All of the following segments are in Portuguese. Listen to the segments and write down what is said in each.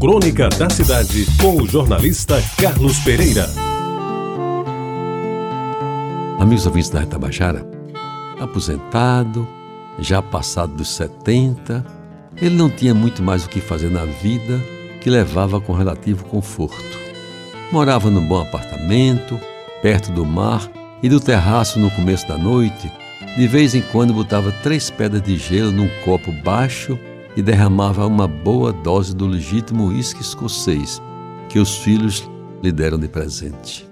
Crônica da Cidade, com o jornalista Carlos Pereira. Amigos ouvintes da Retabajara, aposentado, já passado dos 70, ele não tinha muito mais o que fazer na vida que levava com relativo conforto. Morava num bom apartamento, perto do mar e do terraço no começo da noite, de vez em quando botava três pedras de gelo num copo baixo e derramava uma boa dose do legítimo uísque escocês que os filhos lhe deram de presente.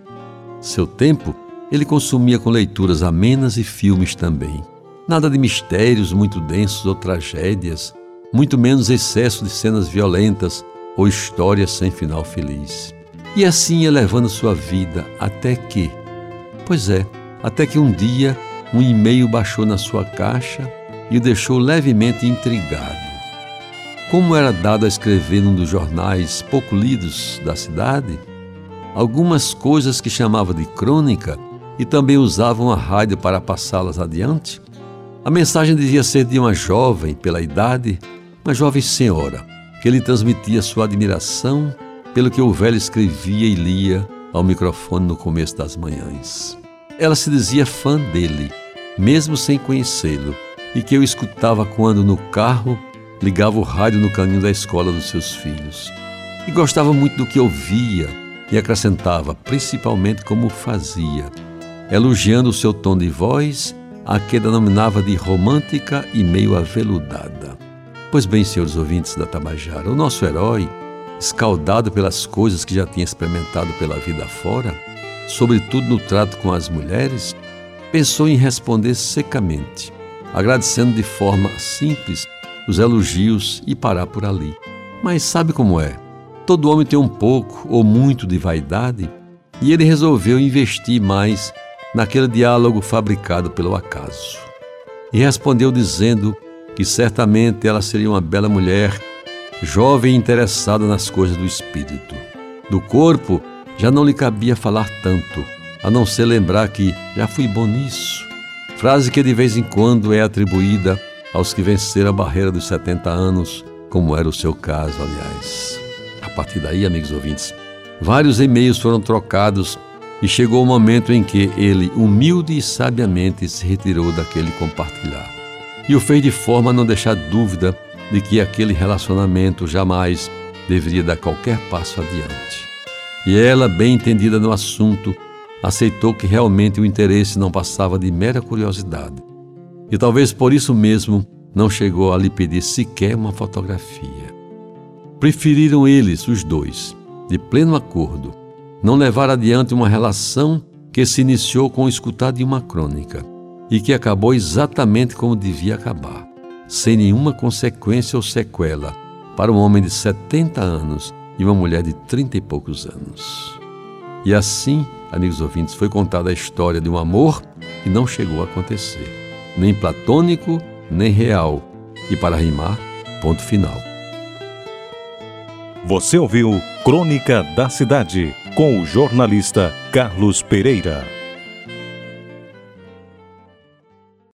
Seu tempo ele consumia com leituras amenas e filmes também. Nada de mistérios muito densos ou tragédias, muito menos excesso de cenas violentas ou histórias sem final feliz. E assim ia levando sua vida até que, pois é, até que um dia um e-mail baixou na sua caixa e o deixou levemente intrigado. Como era dado a escrever num dos jornais pouco lidos da cidade, algumas coisas que chamava de crônica e também usavam a rádio para passá-las adiante, a mensagem devia ser de uma jovem, pela idade, uma jovem senhora, que lhe transmitia sua admiração pelo que o velho escrevia e lia ao microfone no começo das manhãs. Ela se dizia fã dele, mesmo sem conhecê-lo, e que eu escutava quando no carro ligava o rádio no caminho da escola dos seus filhos. E gostava muito do que ouvia e acrescentava, principalmente como fazia, elogiando o seu tom de voz, a que denominava de romântica e meio aveludada. Pois bem, senhores ouvintes da Tabajara, o nosso herói, escaldado pelas coisas que já tinha experimentado pela vida fora, sobretudo no trato com as mulheres, pensou em responder secamente, agradecendo de forma simples os elogios e parar por ali. Mas sabe como é? Todo homem tem um pouco ou muito de vaidade e ele resolveu investir mais naquele diálogo fabricado pelo acaso. E respondeu dizendo que certamente ela seria uma bela mulher, jovem e interessada nas coisas do espírito. Do corpo já não lhe cabia falar tanto, a não ser lembrar que já fui bom nisso. Frase que de vez em quando é atribuída aos que venceram a barreira dos 70 anos, como era o seu caso, aliás. A partir daí, amigos ouvintes, vários e-mails foram trocados e chegou o momento em que ele, humilde e sabiamente, se retirou daquele compartilhar. E o fez de forma a não deixar dúvida de que aquele relacionamento jamais deveria dar qualquer passo adiante. E ela, bem entendida no assunto, aceitou que realmente o interesse não passava de mera curiosidade e talvez por isso mesmo não chegou a lhe pedir sequer uma fotografia. Preferiram eles, os dois, de pleno acordo, não levar adiante uma relação que se iniciou com o escutar de uma crônica e que acabou exatamente como devia acabar, sem nenhuma consequência ou sequela para um homem de 70 anos e uma mulher de 30 e poucos anos. E assim, amigos ouvintes, foi contada a história de um amor que não chegou a acontecer nem platônico, nem real. E para rimar, ponto final. Você ouviu Crônica da Cidade com o jornalista Carlos Pereira.